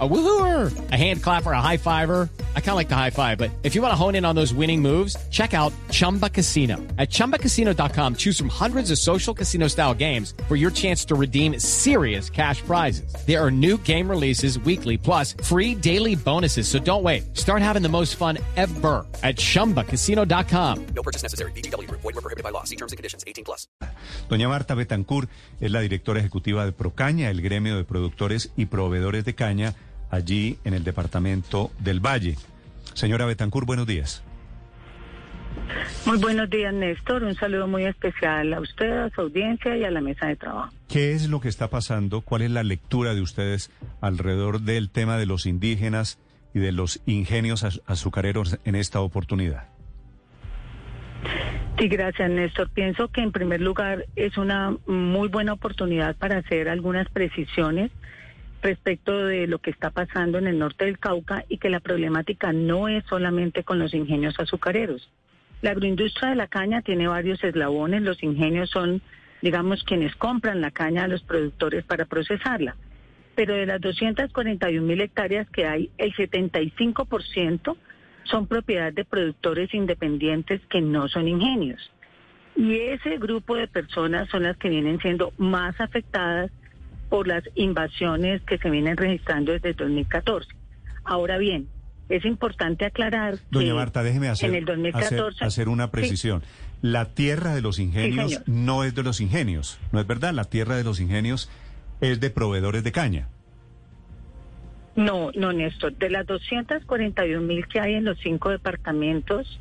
A woohooer, a hand clapper, a high fiver. I kind of like the high five, but if you want to hone in on those winning moves, check out Chumba Casino. At ChumbaCasino.com, choose from hundreds of social casino style games for your chance to redeem serious cash prizes. There are new game releases weekly, plus free daily bonuses. So don't wait. Start having the most fun ever at ChumbaCasino.com. No purchase necessary. BGW. Void were prohibited by law. See terms and conditions. 18 plus. Doña Marta Betancourt es la directora ejecutiva de Procaña, el gremio de productores y proveedores de caña allí en el departamento del Valle. Señora Betancourt, buenos días. Muy buenos días, Néstor. Un saludo muy especial a usted, a su audiencia y a la mesa de trabajo. ¿Qué es lo que está pasando? ¿Cuál es la lectura de ustedes alrededor del tema de los indígenas y de los ingenios azucareros en esta oportunidad? Sí, gracias, Néstor. Pienso que en primer lugar es una muy buena oportunidad para hacer algunas precisiones respecto de lo que está pasando en el norte del Cauca y que la problemática no es solamente con los ingenios azucareros. La agroindustria de la caña tiene varios eslabones. Los ingenios son, digamos, quienes compran la caña a los productores para procesarla. Pero de las 241 mil hectáreas que hay, el 75% son propiedad de productores independientes que no son ingenios. Y ese grupo de personas son las que vienen siendo más afectadas por las invasiones que se vienen registrando desde 2014. Ahora bien, es importante aclarar Doña Marta, déjeme hacer, en el 2014, hacer, una precisión. La tierra de los ingenios no es de los ingenios, ¿no es verdad? La tierra de los ingenios es de proveedores de caña. No, no, Néstor. De las 241 mil que hay en los cinco departamentos,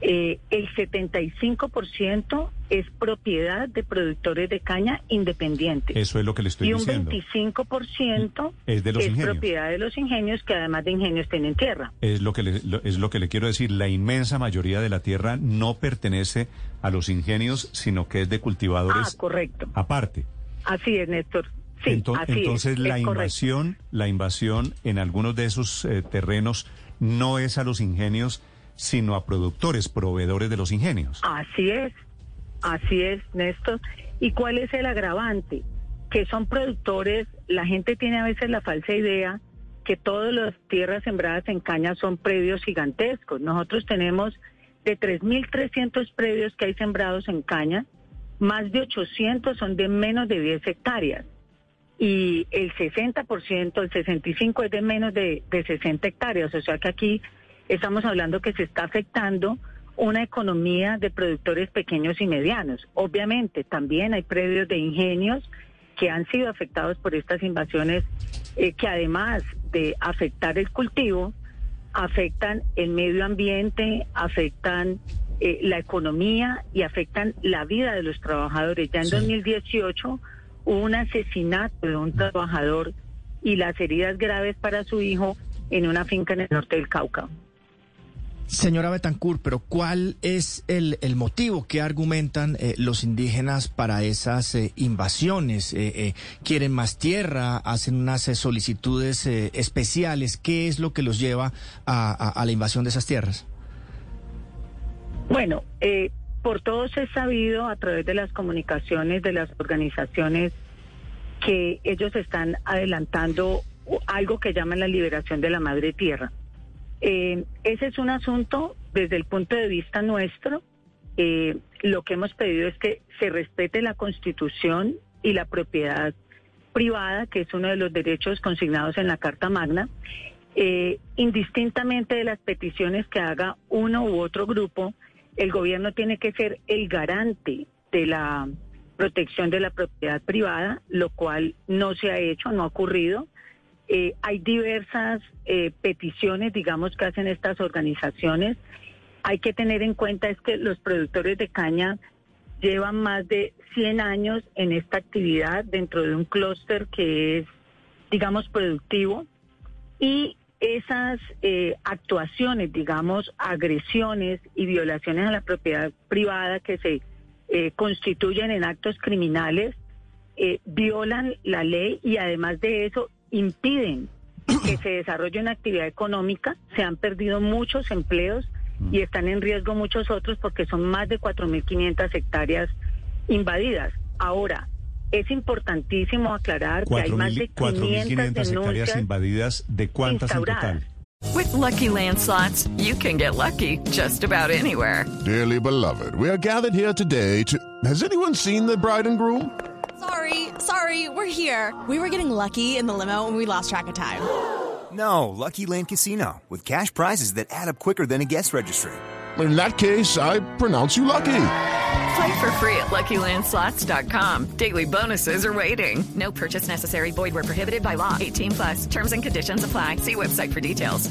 eh, el 75% es propiedad de productores de caña independientes. Eso es lo que le estoy diciendo. Y un 25% es, de los es propiedad de los ingenios que además de ingenios tienen tierra. Es lo, que le, es lo que le quiero decir. La inmensa mayoría de la tierra no pertenece a los ingenios, sino que es de cultivadores ah, correcto. aparte. Así es, Néstor. Sí, entonces la invasión, la invasión en algunos de esos eh, terrenos no es a los ingenios, sino a productores, proveedores de los ingenios. Así es, así es, Néstor. ¿Y cuál es el agravante? Que son productores, la gente tiene a veces la falsa idea que todas las tierras sembradas en caña son predios gigantescos. Nosotros tenemos de 3.300 predios que hay sembrados en caña, más de 800 son de menos de 10 hectáreas. Y el 60%, el 65% es de menos de, de 60 hectáreas. O sea que aquí estamos hablando que se está afectando una economía de productores pequeños y medianos. Obviamente, también hay predios de ingenios que han sido afectados por estas invasiones, eh, que además de afectar el cultivo, afectan el medio ambiente, afectan eh, la economía y afectan la vida de los trabajadores. Ya en 2018 hubo un asesinato de un trabajador y las heridas graves para su hijo en una finca en el norte del Cauca. Señora Betancourt, pero ¿cuál es el, motivo que argumentan eh, los indígenas para esas eh, invasiones? Eh, ¿Quieren más tierra? ¿Hacen unas solicitudes especiales? ¿Qué es lo que los lleva a, la invasión de esas tierras? Bueno, por todos es sabido a través de las comunicaciones de las organizaciones que ellos están adelantando algo que llaman la liberación de la madre tierra. Eh, ese es un asunto desde el punto de vista nuestro. Eh, lo que hemos pedido es que se respete la constitución y la propiedad privada, que es uno de los derechos consignados en la Carta Magna, eh, indistintamente de las peticiones que haga uno u otro grupo, el gobierno tiene que ser el garante de la protección de la propiedad privada, lo cual no se ha hecho, no ha ocurrido. Eh, hay diversas eh, peticiones, digamos, que hacen estas organizaciones. Hay que tener en cuenta es que los productores de caña llevan más de 100 años en esta actividad dentro de un clúster que es, digamos, productivo. Y esas eh, actuaciones, digamos, agresiones y violaciones a la propiedad privada que se constituyen en actos criminales, violan la ley y además de eso impiden que se desarrolle una actividad económica, se han perdido muchos empleos y mm. están en riesgo muchos otros porque son más de 4.500 hectáreas invadidas. Ahora, es importantísimo aclarar que hay más de 500 4.500 hectáreas invadidas. ¿De cuántas en total? With Lucky Land slots, you can get lucky just about anywhere. Dearly beloved, we are gathered here today to. Has anyone seen the bride and groom? Sorry, sorry, we're here. We were getting lucky in the limo and we lost track of time. No, Lucky Land Casino, with cash prizes that add up quicker than a guest registry. In that case, I pronounce you lucky. Play for free at LuckyLandSlots.com. Daily bonuses are waiting. No purchase necessary. Void where prohibited by law. 18 plus. Terms and conditions apply. See website for details.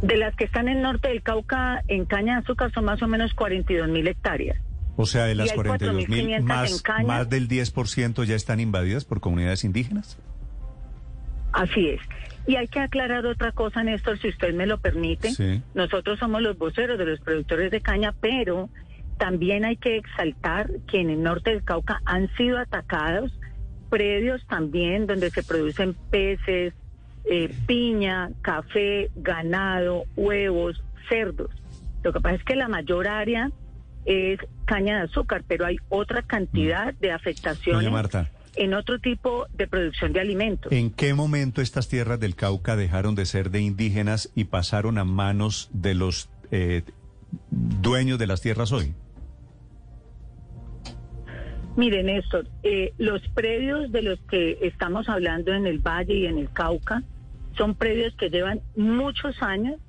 De las que están en el norte del Cauca, en caña de azúcar, son más o menos 42 mil hectáreas. O sea, de las Y hay 42 mil, 4.500 en más, más del 10% ya están invadidas por comunidades indígenas. Así es. Y hay que aclarar otra cosa, Néstor, si usted me lo permite. Sí. Nosotros somos los voceros de los productores de caña, pero también hay que exaltar que en el norte del Cauca han sido atacados predios también donde se producen peces, eh, piña, café, ganado, huevos, cerdos. Lo que pasa es que la mayor área es caña de azúcar, pero hay otra cantidad de afectaciones Marta. en otro tipo de producción de alimentos. ¿En qué momento estas tierras del Cauca dejaron de ser de indígenas y pasaron a manos de los eh, dueños de las tierras hoy? Miren, Néstor, eh, los predios de los que estamos hablando en el Valle y en el Cauca son predios que llevan muchos años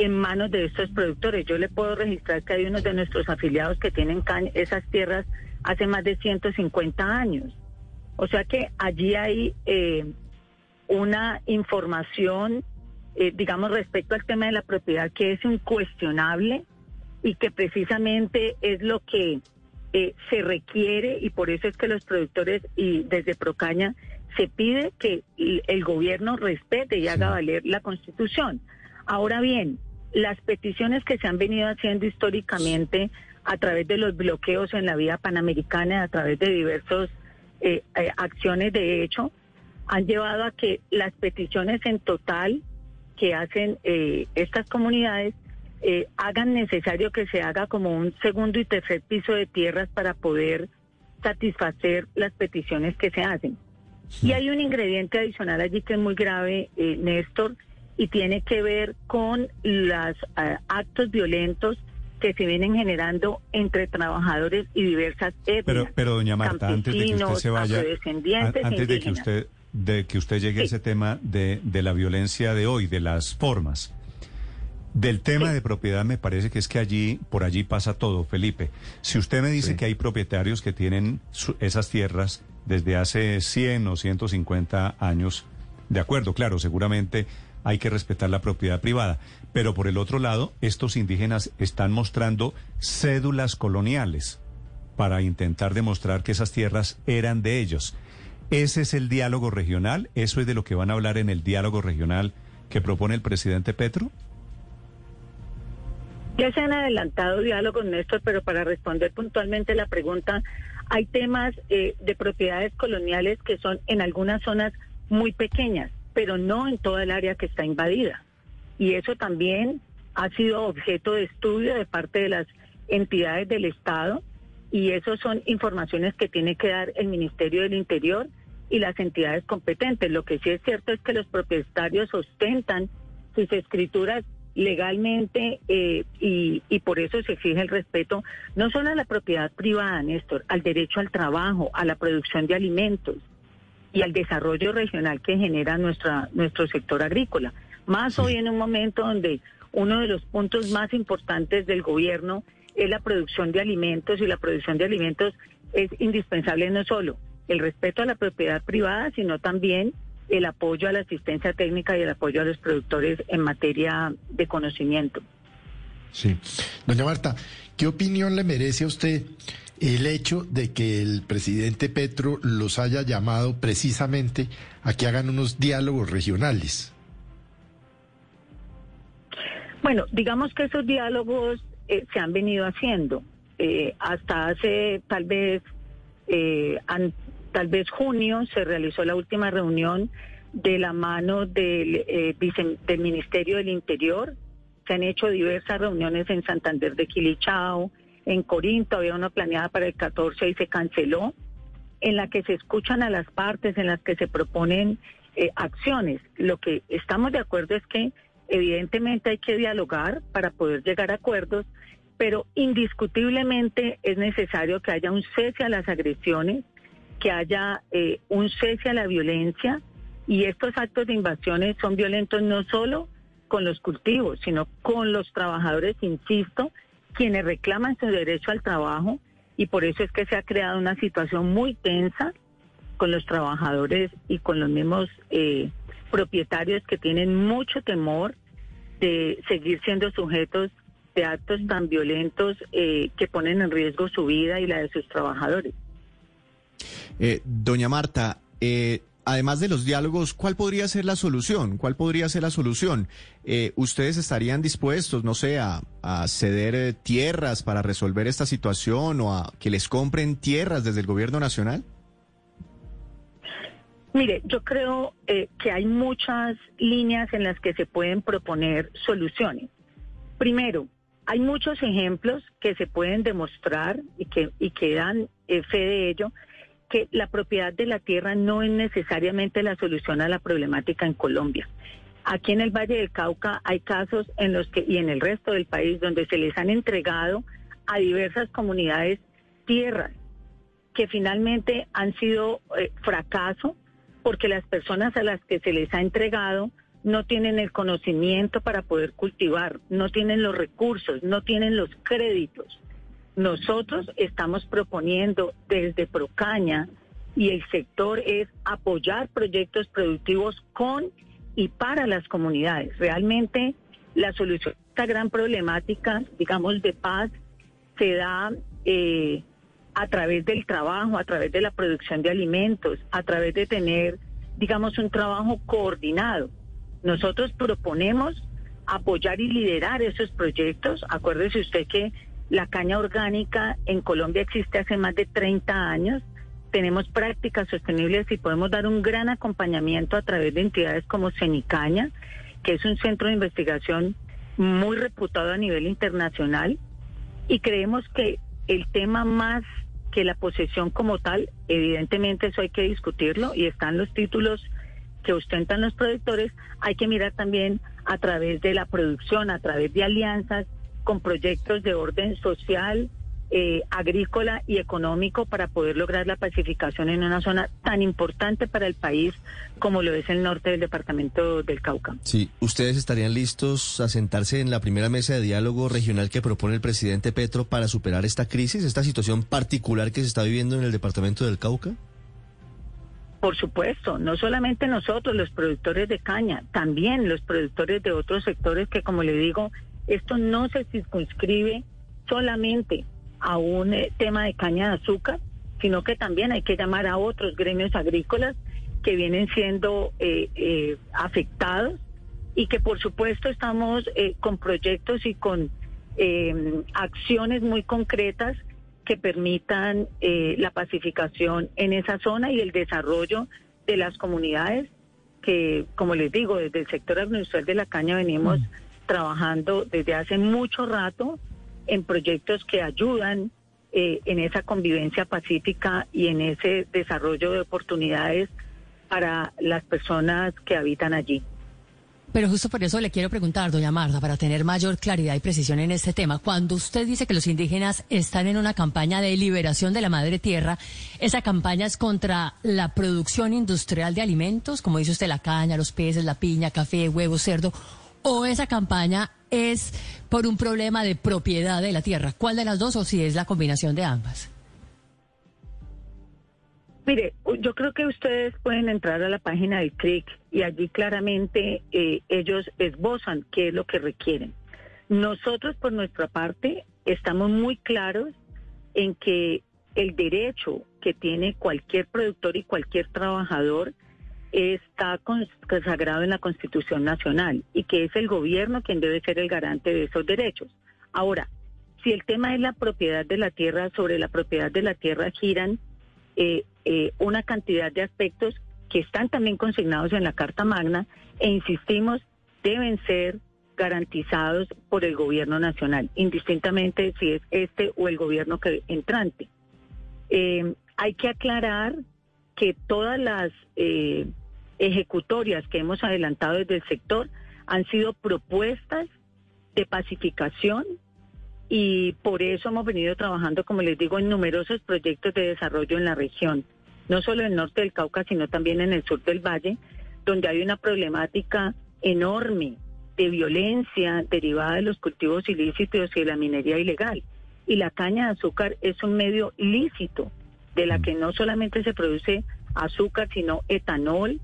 en manos de estos productores. Yo le puedo registrar que hay unos de nuestros afiliados que tienen esas tierras hace más de 150 años. O sea que allí hay eh, una información, eh, digamos, respecto al tema de la propiedad que es incuestionable y que precisamente es lo que eh, se requiere y por eso es que los productores y desde Procaña se pide que el gobierno respete y haga valer la constitución. Ahora bien, las peticiones que se han venido haciendo históricamente a través de los bloqueos en la vía panamericana, a través de diversas eh, eh, acciones de hecho, han llevado a que las peticiones en total que hacen eh, estas comunidades hagan necesario que se haga como un segundo y tercer piso de tierras para poder satisfacer las peticiones que se hacen. Y hay un ingrediente adicional allí que es muy grave, Néstor, y tiene que ver con los actos violentos que se vienen generando entre trabajadores y diversas etnias. Pero, pero doña Marta, antes de que usted se vaya, antes de que usted de que usted llegue a ese tema de, de la violencia de hoy, de las formas. Del tema Sí. de propiedad me parece que es que allí, por allí pasa todo, Felipe. Si usted me dice que hay propietarios que tienen su- esas tierras desde hace 100 o 150 años, de acuerdo, claro, seguramente hay que respetar la propiedad privada. Pero por el otro lado, estos indígenas están mostrando cédulas coloniales para intentar demostrar que esas tierras eran de ellos. ¿Ese es el diálogo regional? ¿Eso es de lo que van a hablar en el diálogo regional que propone el presidente Petro? Ya se han adelantado diálogos, Néstor, pero para responder puntualmente la pregunta, hay temas eh, de propiedades coloniales que son en algunas zonas muy pequeñas, pero no en toda el área que está invadida. Y eso también ha sido objeto de estudio de parte de las entidades del Estado y eso son informaciones que tiene que dar el Ministerio del Interior y las entidades competentes. Lo que sí es cierto es que los propietarios ostentan sus escrituras legalmente eh, y, y por eso se exige el respeto no solo a la propiedad privada, Néstor, al derecho al trabajo, a la producción de alimentos y al desarrollo regional que genera nuestra, nuestro sector agrícola. Más hoy en un momento donde uno de los puntos más importantes del gobierno es la producción de alimentos y la producción de alimentos es indispensable no solo el respeto a la propiedad privada, sino también el apoyo a la asistencia técnica y el apoyo a los productores en materia de conocimiento. Sí. Doña Marta, ¿qué opinión le merece a usted el hecho de que el presidente Petro los haya llamado precisamente a que hagan unos diálogos regionales? Bueno, digamos que esos diálogos eh, se han venido haciendo. Eh, hasta hace tal vez, eh, tal vez junio se realizó la última reunión de la mano del, del Ministerio del Interior. Se han hecho diversas reuniones en Santander de Quilichao, en Corinto, había una planeada para el 14 y se canceló, en la que se escuchan a las partes, en las que se proponen eh, acciones. Lo que estamos de acuerdo es que evidentemente hay que dialogar para poder llegar a acuerdos, pero indiscutiblemente es necesario que haya un cese a las agresiones, que haya eh, un cese a la violencia y estos actos de invasiones son violentos no solo con los cultivos, sino con los trabajadores, insisto, quienes reclaman su derecho al trabajo y por eso es que se ha creado una situación muy tensa con los trabajadores y con los mismos eh, propietarios que tienen mucho temor de seguir siendo sujetos de actos tan violentos eh, que ponen en riesgo su vida y la de sus trabajadores. Eh, doña Marta, eh, además de los diálogos, ¿cuál podría ser la solución? ¿Cuál podría ser la solución? Eh, ¿Ustedes estarían dispuestos, no sé, a, ceder eh, tierras para resolver esta situación o a que les compren tierras desde el gobierno nacional? Mire, yo creo eh, que hay muchas líneas en las que se pueden proponer soluciones. Primero, hay muchos ejemplos que se pueden demostrar y que, y que dan fe de ello, que la propiedad de la tierra no es necesariamente la solución a la problemática en Colombia. Aquí en el Valle del Cauca hay casos en los que, y en el resto del país, donde se les han entregado a diversas comunidades tierras que finalmente han sido eh, fracaso porque las personas a las que se les ha entregado no tienen el conocimiento para poder cultivar, no tienen los recursos, no tienen los créditos. Nosotros estamos proponiendo desde Procaña y el sector es apoyar proyectos productivos con y para las comunidades. Realmente la solución a esta gran problemática, digamos, de paz, se da eh, a través del trabajo, a través de la producción de alimentos, a través de tener, digamos, un trabajo coordinado. Nosotros proponemos apoyar y liderar esos proyectos. Acuérdese usted que la caña orgánica en Colombia existe hace más de 30 años. Tenemos prácticas sostenibles y podemos dar un gran acompañamiento a través de entidades como Cenicaña, que es un centro de investigación muy reputado a nivel internacional. Y creemos que el tema más que la posesión como tal, evidentemente eso hay que discutirlo y están los títulos que ostentan los productores, hay que mirar también a través de la producción, a través de alianzas con proyectos de orden social, eh, agrícola y económico para poder lograr la pacificación en una zona tan importante para el país como lo es el norte del departamento del Cauca. Sí, ¿ustedes estarían listos a sentarse en la primera mesa de diálogo regional que propone el presidente Petro para superar esta crisis, esta situación particular que se está viviendo en el departamento del Cauca? Por supuesto, no solamente nosotros, los productores de caña, también los productores de otros sectores que, como le digo, esto no se circunscribe solamente a un eh, tema de caña de azúcar, sino que también hay que llamar a otros gremios agrícolas que vienen siendo eh, eh, afectados y que por supuesto estamos con proyectos y con acciones muy concretas que permitan la pacificación en esa zona y el desarrollo de las comunidades que, como les digo, desde el sector agroindustrial de la caña venimos trabajando desde hace mucho rato en proyectos que ayudan eh, en esa convivencia pacífica y en ese desarrollo de oportunidades para las personas que habitan allí. Pero justo por eso le quiero preguntar, doña Marta, para tener mayor claridad y precisión en este tema. Cuando usted dice que los indígenas están en una campaña de liberación de la madre tierra, ¿esa campaña es contra la producción industrial de alimentos, como dice usted, la caña, los peces, la piña, café, huevo, cerdo? ¿O esa campaña es por un problema de propiedad de la tierra? ¿Cuál de las dos o si es la combinación de ambas? Mire, yo creo que ustedes pueden entrar a la página del CRIC y allí claramente eh, ellos esbozan qué es lo que requieren. Nosotros, por nuestra parte, estamos muy claros en que el derecho que tiene cualquier productor y cualquier trabajador está consagrado en la Constitución Nacional y que es el gobierno quien debe ser el garante de esos derechos. Ahora, si el tema es la propiedad de la tierra, sobre la propiedad de la tierra giran eh, eh, una cantidad de aspectos que están también consignados en la Carta Magna e insistimos, deben ser garantizados por el gobierno nacional, indistintamente si es este o el gobierno que entrante. Eh, hay que aclarar que todas las eh, ejecutorias que hemos adelantado desde el sector han sido propuestas de pacificación y por eso hemos venido trabajando, como les digo, en numerosos proyectos de desarrollo en la región, no solo en el norte del Cauca, sino también en el sur del valle, donde hay una problemática enorme de violencia derivada de los cultivos ilícitos y de la minería ilegal. Y la caña de azúcar es un medio lícito de la que no solamente se produce azúcar, sino etanol,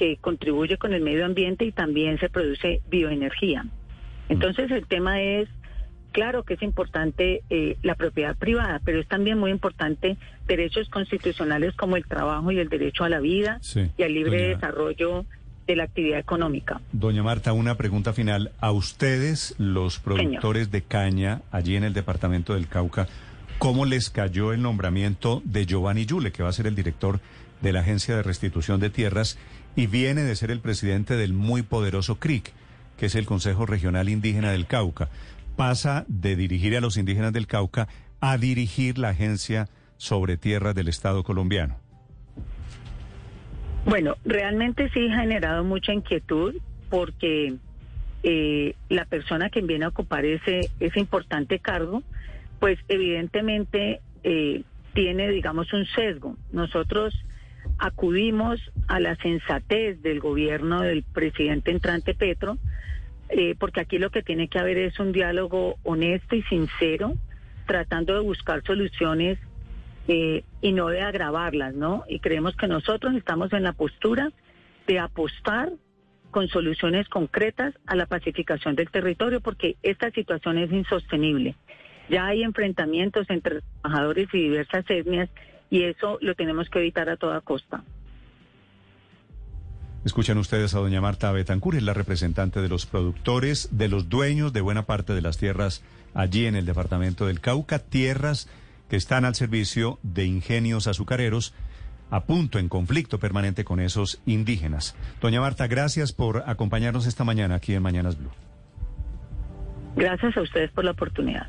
que contribuye con el medio ambiente y también se produce bioenergía. Entonces el tema es, claro que es importante eh, la propiedad privada, pero es también muy importante derechos constitucionales como el trabajo y el derecho a la vida Sí, y al libre doña- desarrollo de la actividad económica. Doña Marta, una pregunta final. A ustedes, los productores de caña allí en el departamento del Cauca, ¿cómo les cayó el nombramiento de Giovanni Yule, que va a ser el director de la Agencia de Restitución de Tierras y viene de ser el presidente del muy poderoso CRIC, que es el Consejo Regional Indígena del Cauca? Pasa de dirigir a los indígenas del Cauca a dirigir la Agencia sobre Tierras del Estado colombiano. Bueno, realmente sí ha generado mucha inquietud porque eh, la persona que viene a ocupar ese, ese importante cargo, pues evidentemente eh, tiene, digamos, un sesgo. Nosotros acudimos a la sensatez del gobierno del presidente entrante Petro, eh, porque aquí lo que tiene que haber es un diálogo honesto y sincero, tratando de buscar soluciones eh, y no de agravarlas, ¿no? Y creemos que nosotros estamos en la postura de apostar con soluciones concretas a la pacificación del territorio, porque esta situación es insostenible. Ya hay enfrentamientos entre trabajadores y diversas etnias y eso lo tenemos que evitar a toda costa. Escuchan ustedes a doña Marta Betancur, es la representante de los productores, de los dueños de buena parte de las tierras allí en el departamento del Cauca, tierras que están al servicio de ingenios azucareros a punto en conflicto permanente con esos indígenas. Doña Marta, gracias por acompañarnos esta mañana aquí en Mañanas Blue. Gracias a ustedes por la oportunidad.